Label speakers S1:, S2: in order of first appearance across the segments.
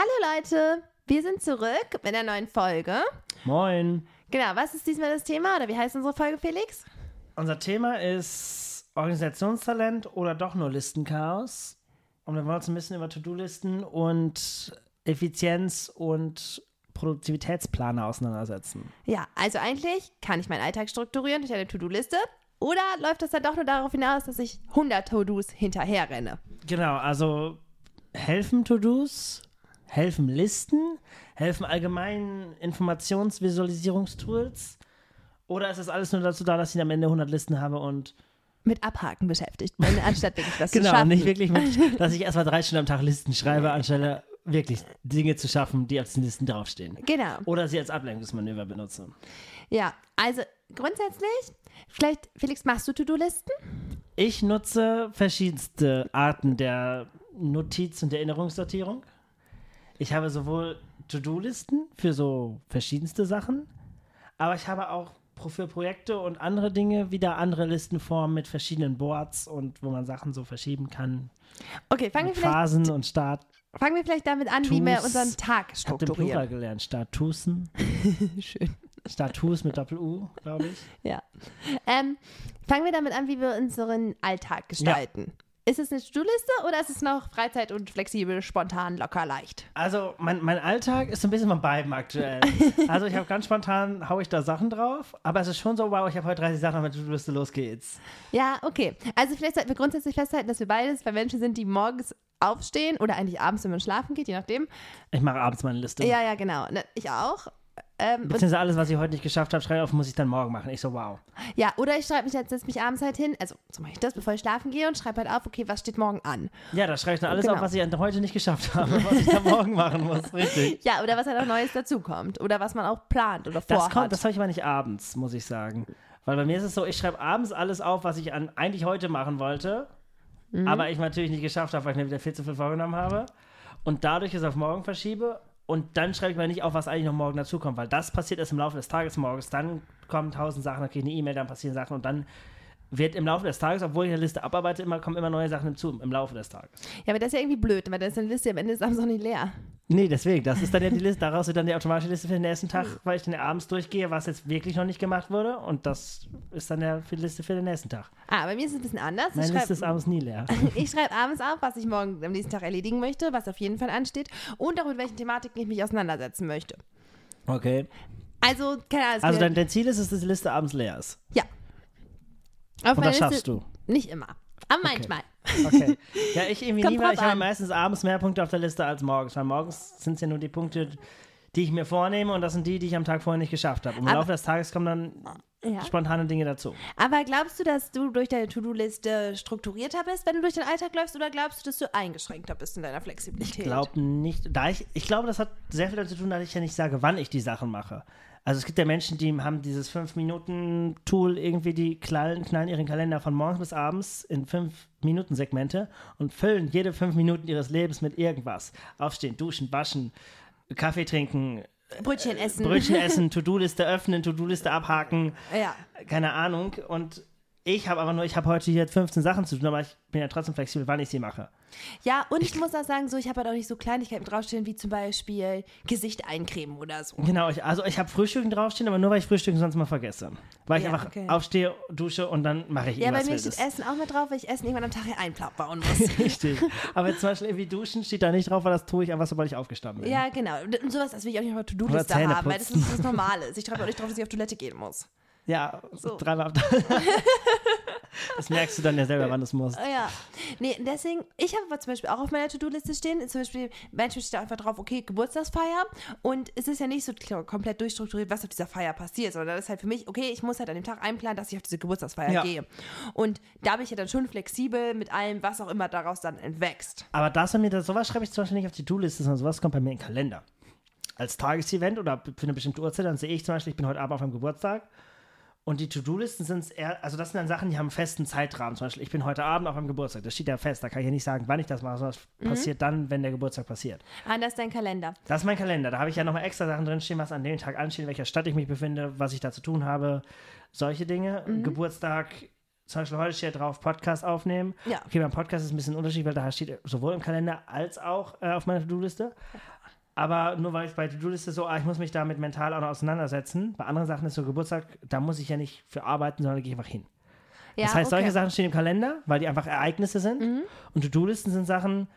S1: Hallo Leute, wir sind zurück mit einer neuen Folge.
S2: Moin.
S1: Genau, was ist diesmal das Thema oder wie heißt unsere Folge, Felix?
S2: Unser Thema ist Organisationstalent oder doch nur Listenchaos. Und wir wollen uns ein bisschen über To-Do-Listen und Effizienz und Produktivitätsplaner auseinandersetzen.
S1: Ja, also eigentlich kann ich meinen Alltag strukturieren durch eine To-Do-Liste oder läuft das dann doch nur darauf hinaus, dass ich 100 To-Dos hinterher renne?
S2: Genau, also helfen To-Dos, helfen Listen, helfen allgemeinen Informationsvisualisierungstools oder ist das alles nur dazu da, dass ich am Ende 100 Listen habe und
S1: Mit Abhaken beschäftigt bin, anstatt wirklich das zu
S2: genau,
S1: schaffen.
S2: nicht wirklich mit, dass ich erstmal drei Stunden am Tag Listen schreibe, anstelle wirklich Dinge zu schaffen, die auf den Listen draufstehen.
S1: Genau.
S2: Oder sie als Ablenkungsmanöver benutze.
S1: Ja, also grundsätzlich, vielleicht, Felix, machst du To-Do-Listen?
S2: Ich nutze verschiedenste Arten der Notiz- und Erinnerungssortierung. Ich habe sowohl To-Do-Listen für so verschiedenste Sachen, aber ich habe auch für Projekte und andere Dinge wieder andere Listenformen mit verschiedenen Boards und wo man Sachen so verschieben kann.
S1: Okay, fangen wir, vielleicht,
S2: Phasen und Start.
S1: fangen wir vielleicht damit an, wie wir unseren Tag
S2: Ich habe den Plural
S1: strukturieren.
S2: gelernt. Statusen.
S1: Schön.
S2: Status mit Doppel-U, glaube ich.
S1: Ja. Ähm, fangen wir damit an, wie wir unseren Alltag gestalten. Ist es eine To-Do-Liste oder ist es noch Freizeit und flexibel, spontan, locker, leicht?
S2: Also mein, mein Alltag ist so ein bisschen von beiden aktuell. Also ich habe ganz spontan, haue ich da Sachen drauf, aber es ist schon so, wow, ich habe heute 30 Sachen auf meiner To-Do-Liste, los geht's.
S1: Ja, okay. Also vielleicht sollten wir grundsätzlich festhalten, dass wir beides bei Menschen sind, die morgens aufstehen oder eigentlich abends, wenn man schlafen geht, je nachdem.
S2: Ich mache abends meine Liste.
S1: Ja, ja, genau. Ne, Ich auch. Ähm,
S2: Beziehungsweise alles, was ich heute nicht geschafft habe, schreibe auf, muss ich dann morgen machen. Ich so, wow.
S1: ja, oder ich schreibe mich jetzt, setze mich abends halt hin, also so mache ich das, bevor ich schlafen gehe und schreibe halt auf, okay, was steht morgen an.
S2: Ja, da schreibe ich dann alles
S1: Genau.
S2: auf, was ich heute nicht geschafft habe, was ich dann morgen machen muss. Richtig.
S1: Ja, oder was halt auch Neues dazukommt. Oder was man auch plant oder
S2: Das
S1: vorhat.
S2: kommt, das habe ich aber nicht abends, muss ich sagen. Weil bei mir ist es so, ich schreibe abends alles auf, was ich an, eigentlich heute machen wollte,
S1: Mhm.
S2: aber ich natürlich nicht geschafft habe, weil ich mir wieder viel zu viel vorgenommen habe. Und dadurch es auf morgen verschiebe. Und dann schreibe ich mir nicht auf, was eigentlich noch morgen dazukommt, weil das passiert erst im Laufe des Tages morgens. Dann kommen tausend Sachen, dann kriege ich eine E-Mail, dann passieren Sachen und dann wird im Laufe des Tages, obwohl ich eine Liste abarbeite, immer, kommen immer neue Sachen hinzu im Laufe des Tages.
S1: Ja, aber das ist ja irgendwie blöd, weil dann ist eine Liste am Ende des Abends auch nicht leer.
S2: Nee, deswegen, das ist dann ja die Liste, daraus wird dann die automatische Liste für den nächsten Tag, weil ich dann abends durchgehe, was jetzt wirklich noch nicht gemacht wurde und das ist dann ja für die Liste für den nächsten Tag.
S1: Ah, bei mir ist es ein bisschen anders.
S2: Meine
S1: ich
S2: Liste ist
S1: schreibe
S2: abends nie leer.
S1: ich schreib abends auf, was ich morgen am nächsten Tag erledigen möchte, was auf jeden Fall ansteht und auch mit welchen Thematiken ich mich auseinandersetzen möchte.
S2: Okay.
S1: Also, keine Ahnung.
S2: Also dein, dein Ziel ist es, dass die Liste abends leer ist.
S1: ja. Auf
S2: Und das schaffst du.
S1: Nicht immer. Aber manchmal.
S2: Okay. Ja, ich irgendwie
S1: Kommt
S2: nie, weil
S1: drauf
S2: ich habe meistens abends mehr Punkte auf der Liste als morgens, weil morgens sind es ja nur die Punkte, die ich mir vornehme und das sind die, die ich am Tag vorher nicht geschafft habe. Und im
S1: Aber-
S2: Laufe des Tages kommen dann
S1: Ja.
S2: spontane Dinge dazu.
S1: Aber glaubst du, dass du durch deine To-Do-Liste strukturierter bist, wenn du durch den Alltag läufst, oder glaubst du, dass du eingeschränkter bist in deiner Flexibilität?
S2: Ich glaube nicht, da ich, ich glaube, das hat sehr viel damit zu tun, dass ich ja nicht sage, wann ich die Sachen mache. Also es gibt ja Menschen, die haben dieses 5-Minuten-Tool irgendwie, die knallen, knallen ihren Kalender von morgens bis abends in 5-Minuten-Segmente und füllen jede 5 Minuten ihres Lebens mit irgendwas. Aufstehen, duschen, waschen, Kaffee trinken,
S1: Brötchen essen.
S2: Brötchen essen, To-Do-Liste öffnen, To-Do-Liste abhaken,
S1: Ja.
S2: keine Ahnung. Und ich habe aber nur, ich habe heute hier 15 Sachen zu tun, aber ich bin ja trotzdem flexibel, wann ich sie mache.
S1: Ja, und ich muss auch sagen, so, ich habe halt auch nicht so Kleinigkeiten draufstehen, wie zum Beispiel Gesicht eincremen oder so.
S2: Genau, ich, also ich habe Frühstücken draufstehen, aber nur weil ich Frühstücken sonst mal vergesse. Weil ich
S1: Ja,
S2: einfach
S1: okay.
S2: aufstehe, dusche und dann mache ich
S1: Ja, bei mir steht Essen auch mit drauf, weil ich Essen irgendwann am Tag hier einbauen muss.
S2: Richtig. Aber zum Beispiel irgendwie duschen steht da nicht drauf, weil das tue ich einfach, sobald ich aufgestanden bin.
S1: ja, genau. Und sowas, das will ich auch nicht auf der To-Do-Liste haben, weil das ist das Normale. Ich schreibe auch nicht drauf, dass ich auf Toilette gehen muss.
S2: Ja,
S1: So.
S2: dreimal Tag. Das merkst du dann ja selber, wann du es musst.
S1: Ja. Nee, deswegen, ich habe aber zum Beispiel auch auf meiner To-Do-Liste stehen, zum Beispiel, manchmal steht da einfach drauf, okay, Geburtstagsfeier. Und es ist ja nicht so komplett durchstrukturiert, was auf dieser Feier passiert, sondern das ist halt für mich, okay, ich muss halt an dem Tag einplanen, dass ich auf diese Geburtstagsfeier
S2: Ja.
S1: gehe. Und da bin ich ja dann schon flexibel mit allem, was auch immer daraus dann entwächst.
S2: Aber das mir, das, sowas schreibe ich zum Beispiel nicht auf die To-Liste, sondern sowas kommt bei mir in den Kalender. Als Tagesevent oder für eine bestimmte Uhrzeit, dann sehe ich zum Beispiel, ich bin heute Abend auf einem Geburtstag und die To-Do-Listen sind eher, also das sind dann Sachen, die haben einen festen Zeitrahmen. Zum Beispiel, ich bin heute Abend auf einem Geburtstag, das steht ja fest, da kann ich ja nicht sagen, wann ich das mache, sondern das
S1: Mhm.
S2: passiert dann, wenn der Geburtstag passiert.
S1: Ah, das ist dein Kalender.
S2: Das ist mein Kalender, da habe ich ja nochmal extra Sachen drinstehen, was an dem Tag ansteht, in welcher Stadt ich mich befinde, was ich da zu tun habe, solche Dinge.
S1: Mhm.
S2: Geburtstag, zum Beispiel heute steht drauf, Podcast aufnehmen.
S1: Ja.
S2: Okay, beim Podcast ist ein bisschen ein Unterschied, weil da steht sowohl im Kalender als auch äh, auf meiner To-Do-Liste. Aber nur weil ich bei To-Do-Liste so, ah, ich muss mich damit mental auch noch auseinandersetzen. Bei anderen Sachen ist so Geburtstag, da muss ich ja nicht für arbeiten, sondern da gehe ich einfach hin.
S1: Ja,
S2: das heißt,
S1: okay. Mhm.
S2: solche Sachen stehen im Kalender, weil die einfach Ereignisse sind. Und To-Do-Listen sind Sachen,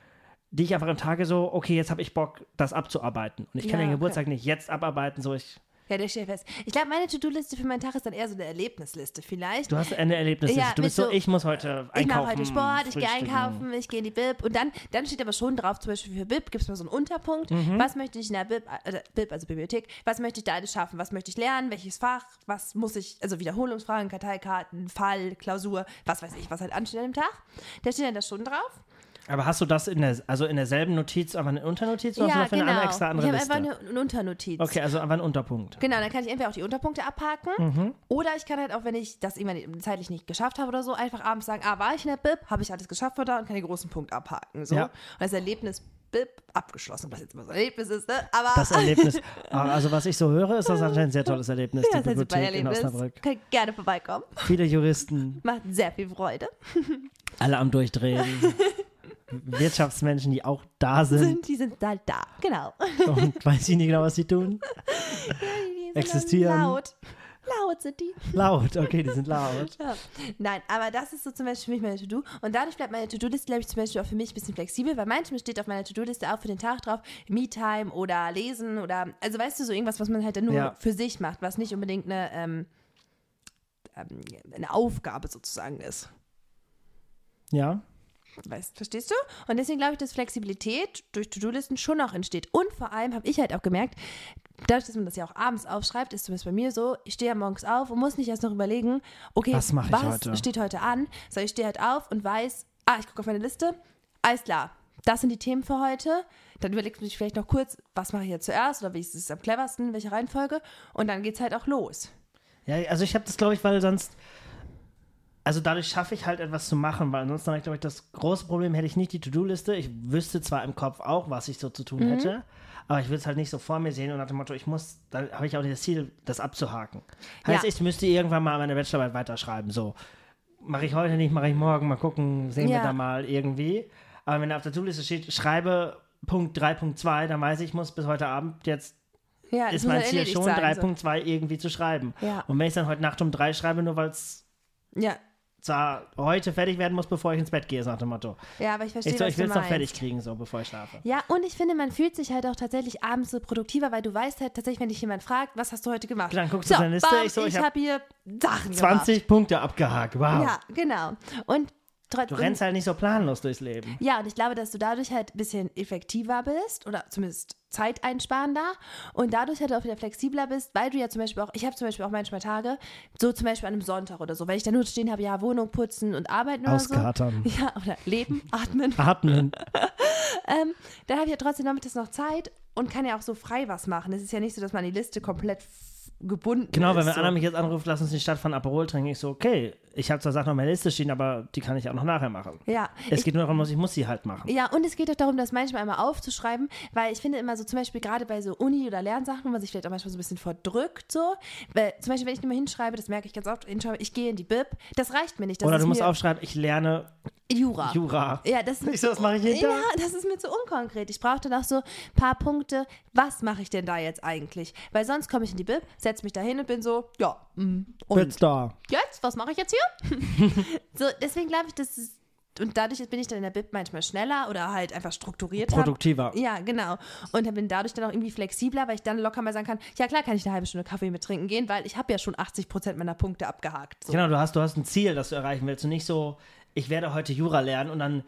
S2: die ich einfach im Tage so, okay, jetzt habe ich Bock, das abzuarbeiten. Und ich kann
S1: Ja,
S2: den
S1: okay.
S2: Geburtstag nicht jetzt abarbeiten, so ich.
S1: Ja, der steht fest. Ich glaube, meine To-Do-Liste für meinen Tag ist dann eher so eine Erlebnisliste vielleicht.
S2: Du hast eine Erlebnis.
S1: Ja,
S2: du bist so,
S1: so-
S2: ich muss heute einkaufen.
S1: Ich mache heute Sport, ich gehe einkaufen, ich gehe in die Bib und dann, dann steht aber schon drauf, zum Beispiel für Bib gibt es mal so einen Unterpunkt.
S2: Mhm.
S1: Was möchte ich in der Bib, äh, Bib, also Bibliothek, was möchte ich da alles schaffen? Was möchte ich lernen? Welches Fach? Was muss ich, also Wiederholungsfragen, Karteikarten, Fall, Klausur, was weiß ich, was halt ansteht an dem Tag. Da steht dann das schon drauf.
S2: Aber hast du das in der, also in derselben Notiz, aber eine Unternotiz oder hast du
S1: ja,
S2: dafür
S1: genau.
S2: eine extra andere
S1: ich habe
S2: Liste?
S1: einfach eine, Unternotiz.
S2: okay, also einfach ein Unterpunkt.
S1: Genau, dann kann ich entweder auch die Unterpunkte abhaken
S2: Mhm.
S1: oder ich kann halt auch, wenn ich das irgendwann zeitlich nicht geschafft habe oder so, einfach abends sagen, ah, war ich in der Bib, habe ich alles geschafft oder und kann den großen Punkt abhaken. So.
S2: Ja.
S1: Und das Erlebnis Bib abgeschlossen, was jetzt immer so ein Erlebnis ist, ne? Aber
S2: Das Erlebnis. Ah, Also was ich so höre, ist das anscheinend ein sehr tolles Erlebnis,
S1: ja,
S2: die Bibliothek in
S1: Erlebnis.
S2: Osnabrück.
S1: Kann gerne vorbeikommen.
S2: Viele Juristen,
S1: Macht sehr viel Freude.
S2: alle am Durchdrehen. Wirtschaftsmenschen, die auch da sind
S1: Sind, die sind halt da. Genau.
S2: und weiß ich nicht genau, was sie tun.
S1: Die sind
S2: Existieren.
S1: Laut. Laut sind die.
S2: Laut, okay, die sind laut.
S1: Ja. Nein, aber das ist so zum Beispiel für mich meine To-Do. Und dadurch bleibt meine To-Do-Liste, glaube ich, zum Beispiel auch für mich ein bisschen flexibel, weil manchmal steht auf meiner To-Do-Liste auch für den Tag drauf Me-Time oder Lesen oder, also weißt du, so irgendwas, was man halt dann nur
S2: Ja.
S1: für sich macht, was nicht unbedingt eine, ähm, ähm, eine Aufgabe sozusagen ist.
S2: Ja,
S1: Weißt, verstehst du? Und deswegen glaube ich, dass Flexibilität durch To-Do-Listen schon auch entsteht. Und vor allem habe ich halt auch gemerkt, dadurch, dass man das ja auch abends aufschreibt, ist zumindest bei mir so, ich stehe ja morgens auf und muss nicht erst noch überlegen, okay,
S2: Was
S1: was
S2: heute?
S1: steht heute an? So, ich stehe halt auf und weiß, ah, ich gucke auf meine Liste, alles klar, das sind die Themen für heute. Dann überlegt man sich vielleicht noch kurz, was mache ich jetzt zuerst oder wie ist es am cleversten, welche Reihenfolge. Und dann geht es halt auch los.
S2: Ja, also ich habe das, glaube ich, weil sonst. Also dadurch schaffe ich halt etwas zu machen, weil ansonsten habe ich, glaube ich, das große Problem hätte ich nicht die To-Do-Liste. Ich wüsste zwar im Kopf auch, was ich so zu tun hätte, aber ich würde es halt nicht so vor mir sehen und nach dem Motto, ich muss, dann habe ich auch nicht das Ziel, das abzuhaken. Heißt,
S1: Ja.
S2: ich müsste irgendwann mal meine Bachelorarbeit weiterschreiben. So, mache ich heute nicht, mache ich morgen, mal gucken, sehen wir
S1: Ja.
S2: da mal irgendwie. Aber wenn da auf der To-Do-Liste steht, schreibe Punkt 3.2, dann weiß ich, ich muss bis heute Abend jetzt
S1: Ja,
S2: ist mein Ziel schon,
S1: sein, so.
S2: 3.2 irgendwie zu schreiben. Und wenn ich dann heute Nacht um drei schreibe, nur weil es
S1: Ja.
S2: Zwar heute fertig werden muss, bevor ich ins Bett gehe, nach dem Motto.
S1: ja, aber ich verstehe,
S2: Ich, so,
S1: was
S2: ich will es
S1: meinst.
S2: fertig kriegen, so bevor ich schlafe.
S1: Ja, und ich finde, man fühlt sich halt auch tatsächlich abends so produktiver, weil du weißt halt tatsächlich, wenn dich jemand fragt, was hast du heute gemacht?
S2: Dann guckst du deine Liste,
S1: bam,
S2: ich so, ich
S1: ich
S2: hab
S1: habe hier Sachen
S2: 20 Punkte abgehakt, wow.
S1: gemacht. Ja, genau. Und
S2: Du rennst halt nicht so planlos durchs Leben.
S1: Ja, und ich glaube, dass du dadurch halt ein bisschen effektiver bist oder zumindest zeiteinsparender und dadurch halt auch wieder flexibler bist, weil du ja zum Beispiel auch, ich habe zum Beispiel auch manchmal Tage, so zum Beispiel an einem Sonntag oder so, weil ich da nur stehen habe, ja, Wohnung putzen und arbeiten oder
S2: Auskatern.
S1: so. Ja, oder leben, atmen.
S2: Atmen.
S1: ähm, dann habe ich ja trotzdem nachmittags noch Zeit und kann ja auch so frei was machen. Es ist ja nicht so, dass man die Liste komplett gebunden
S2: Genau,
S1: ist.
S2: weil wenn
S1: so.
S2: Anna mich jetzt anruft, lass uns in die Stadt von Aperol trinken, ich so, okay, ich habe zwar Sachen auf meiner Liste stehen, aber die kann ich auch noch nachher machen.
S1: Ja,
S2: Es
S1: ich,
S2: geht nur darum, dass ich muss sie halt machen.
S1: ja, und es geht auch darum, das manchmal einmal aufzuschreiben, weil ich finde immer so, zum Beispiel gerade bei so Uni- oder Lernsachen, wo man sich vielleicht auch manchmal so ein bisschen verdrückt, so, weil zum Beispiel, wenn ich nur mal hinschreibe, das merke ich ganz oft, ich gehe in die Bib, das reicht mir nicht. Das
S2: Oder du musst aufschreiben, ich lerne
S1: Jura.
S2: Jura.
S1: Ja, das
S2: Ich so, was mache ich jeden
S1: Ja, das ist mir zu unkonkret. Ich brauche dann auch so ein paar Punkte. Was mache ich denn da jetzt eigentlich? Weil sonst komme ich in die Bib, setze mich da hin und bin so, ja, mm, und
S2: Jetzt da.
S1: jetzt, was mache ich jetzt hier? so, deswegen glaube ich, dass es, und dadurch bin ich dann in der Bib manchmal schneller oder halt einfach strukturierter.
S2: Produktiver.
S1: Ja, genau. Und bin dadurch dann auch irgendwie flexibler, weil ich dann locker mal sagen kann, ja klar kann ich eine halbe Stunde Kaffee mit trinken gehen, weil ich habe ja schon 80 Prozent meiner Punkte abgehakt. So.
S2: Genau, du hast, du hast ein Ziel, das du erreichen willst und nicht so, ich werde heute Jura lernen und dann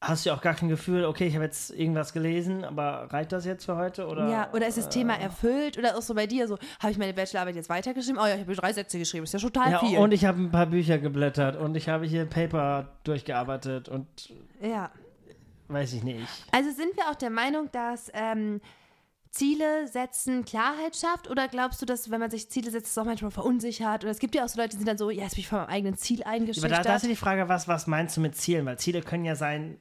S2: hast du ja auch gar kein Gefühl, okay, ich habe jetzt irgendwas gelesen, aber reicht das jetzt für heute? Oder,
S1: Ja, oder ist das Thema erfüllt? Oder auch so bei dir so, habe ich meine Bachelorarbeit jetzt weitergeschrieben? Oh ja, ich habe drei Sätze geschrieben, ist ja schon total
S2: ja,
S1: viel.
S2: und ich habe ein paar Bücher geblättert und ich habe hier Paper durchgearbeitet und
S1: ja.
S2: weiß ich nicht.
S1: Also sind wir auch der Meinung, dass ähm, Ziele setzen Klarheit schafft? Oder glaubst du, dass wenn man sich Ziele setzt, es auch manchmal verunsichert? Oder es gibt ja auch so Leute, die sind dann so, ja, jetzt bin ich von meinem eigenen Ziel
S2: Aber
S1: eingeschüchtert.
S2: da, da ist ja die Frage, was, was meinst du mit Zielen? Weil Ziele können ja sein,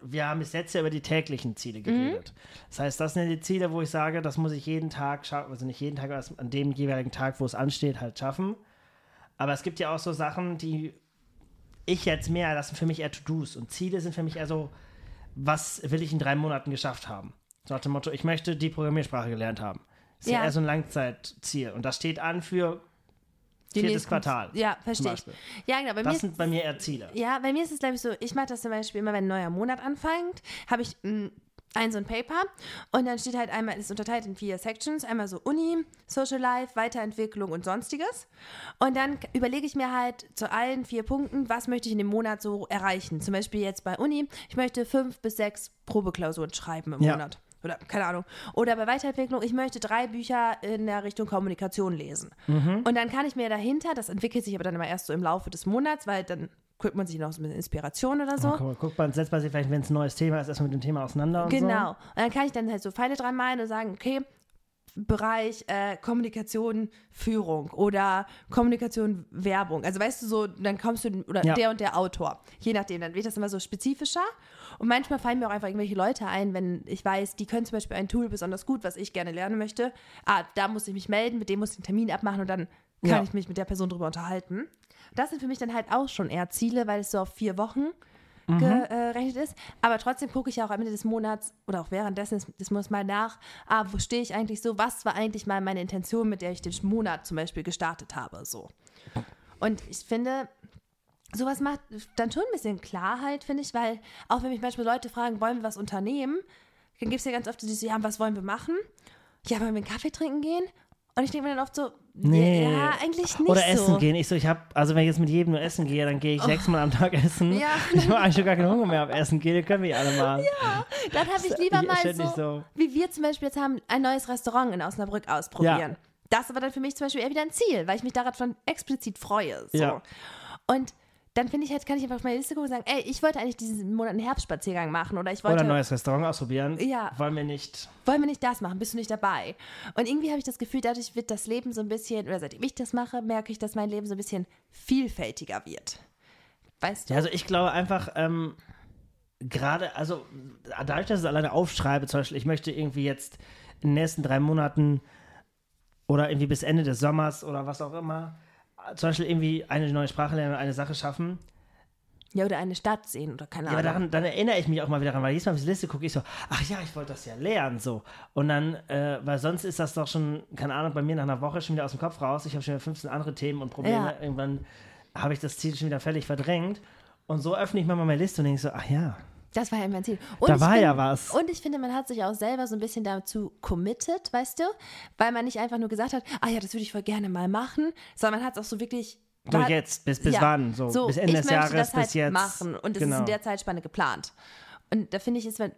S2: wir haben bis jetzt ja über die täglichen Ziele geredet. Das heißt, das sind ja die Ziele, wo ich sage, das muss ich jeden Tag schaffen, also nicht jeden Tag, aber an dem jeweiligen Tag, wo es ansteht, halt schaffen. Aber es gibt ja auch so Sachen, die ich jetzt mehr, das sind für mich eher To-Dos. Und Ziele sind für mich eher so, was will ich in drei Monaten geschafft haben? So nach dem Motto, ich möchte die Programmiersprache gelernt haben. Das ist ja,
S1: Ja.
S2: eher so ein Langzeitziel. Und das steht an für
S1: Die
S2: viertes Quartal.
S1: Ja, verstehe ich. Ja, genau. Bei mir
S2: Das
S1: ist
S2: sind bei mir eher Ziele.
S1: Ja, bei mir ist es, glaube ich, so, ich mache das zum Beispiel immer, wenn ein neuer Monat anfängt, habe ich mh, ein so ein Paper und dann steht halt einmal, es ist unterteilt in vier Sections, einmal so Uni, Social Life, Weiterentwicklung und sonstiges. Und dann überlege ich mir halt zu allen vier Punkten, was möchte ich in dem Monat so erreichen. Zum Beispiel jetzt bei Uni, ich möchte fünf bis sechs Probeklausuren schreiben im
S2: Ja.
S1: Monat. Oder keine Ahnung. Oder bei Weiterentwicklung, ich möchte drei Bücher in der Richtung Kommunikation lesen. Und dann kann ich mir dahinter, das entwickelt sich aber dann immer erst so im Laufe des Monats, weil dann guckt man sich noch so ein bisschen Inspiration oder so.
S2: Guck, mal, guck mal, setzt man sich vielleicht, wenn es ein neues Thema ist, erstmal mit dem Thema auseinander und
S1: Genau. Und dann kann ich dann halt so Pfeile dran malen und sagen, okay, Bereich äh, Kommunikation, Führung oder Kommunikation, Werbung. Also weißt du so, dann kommst du, oder
S2: Ja.
S1: der und der Autor. Je nachdem, dann wird das immer so spezifischer. Und manchmal fallen mir auch einfach irgendwelche Leute ein, wenn ich weiß, die können zum Beispiel ein Tool besonders gut, was ich gerne lernen möchte. Ah, da muss ich mich melden, mit dem muss ich einen Termin abmachen und dann kann
S2: Ja.
S1: ich mich mit der Person drüber unterhalten. Das sind für mich dann halt auch schon eher Ziele, weil es so auf vier Wochen gerechnet ist. Aber trotzdem gucke ich ja auch am Ende des Monats oder auch währenddessen des, des Monats mal nach, ah, wo stehe ich eigentlich so, was war eigentlich mal meine Intention, mit der ich den Monat zum Beispiel gestartet habe. So. Und ich finde, sowas macht dann schon ein bisschen Klarheit, finde ich, weil auch wenn mich manchmal Leute fragen, wollen wir was unternehmen, dann gibt es ja ganz oft diese, ja, was wollen wir machen? Ja, wollen wir einen Kaffee trinken gehen? Und ich denke mir dann oft so,
S2: Nee.
S1: ja, eigentlich nicht
S2: Oder
S1: so.
S2: essen gehen. Ich so, ich habe, also wenn ich jetzt mit jedem nur essen gehe, dann gehe ich sechsmal am Tag essen.
S1: Oh. Ja.
S2: Ich habe eigentlich schon gar keinen Hunger mehr auf Essen gehen, den können wir alle mal.
S1: Dann habe ich lieber
S2: Ja,
S1: mal so,
S2: so.
S1: wie wir zum Beispiel jetzt haben, ein neues Restaurant in Osnabrück ausprobieren.
S2: Ja.
S1: Das war dann für mich zum Beispiel eher wieder ein Ziel, weil ich mich daran explizit freue. So.
S2: Ja.
S1: Und dann finde ich halt, kann ich einfach auf meine Liste gucken und sagen, ey, ich wollte eigentlich diesen Monat einen Herbstspaziergang machen oder ich wollte,
S2: Oder ein neues Restaurant ausprobieren.
S1: Ja.
S2: Wollen wir nicht.
S1: wollen wir nicht das machen, bist du nicht dabei? Und irgendwie habe ich das Gefühl, dadurch wird das Leben so ein bisschen, oder seitdem ich das mache, merke ich, dass mein Leben so ein bisschen vielfältiger wird. Weißt du?
S2: Ja, also ich glaube einfach, ähm, gerade, also dadurch, dass ich es alleine aufschreibe, zum Beispiel, ich möchte irgendwie jetzt in den nächsten drei Monaten oder irgendwie bis Ende des Sommers oder was auch immer, zum Beispiel irgendwie eine neue Sprache lernen oder eine Sache schaffen.
S1: Ja, oder eine Stadt sehen oder keine
S2: Ja, aber
S1: Ahnung.
S2: daran, dann erinnere ich mich auch mal wieder dran, weil jedes Mal auf die Liste gucke ich so, ach ja, ich wollte das ja lernen, so. Und dann, äh, weil sonst ist das doch schon, keine Ahnung, bei mir nach einer Woche schon wieder aus dem Kopf raus. Ich habe schon wieder 15 andere Themen und Probleme.
S1: Ja.
S2: Irgendwann habe ich das Ziel schon wieder völlig verdrängt. Und so öffne ich mal meine Liste und denke so, ach ja,
S1: Das war ja mein Ziel. Und
S2: Da
S1: ich
S2: war
S1: find-
S2: ja was.
S1: Und ich finde, man hat sich auch selber so ein bisschen dazu committed, weißt du? Weil man nicht einfach nur gesagt hat, ah ja, das würde ich voll gerne mal machen, sondern man hat es auch so wirklich.
S2: So
S1: war-
S2: jetzt, bis, bis
S1: Ja,
S2: wann? So, bis Ende des Jahres,
S1: das halt
S2: bis jetzt.
S1: machen. Und es ist
S2: Genau.
S1: in der Zeitspanne geplant. Und da finde ich, ist man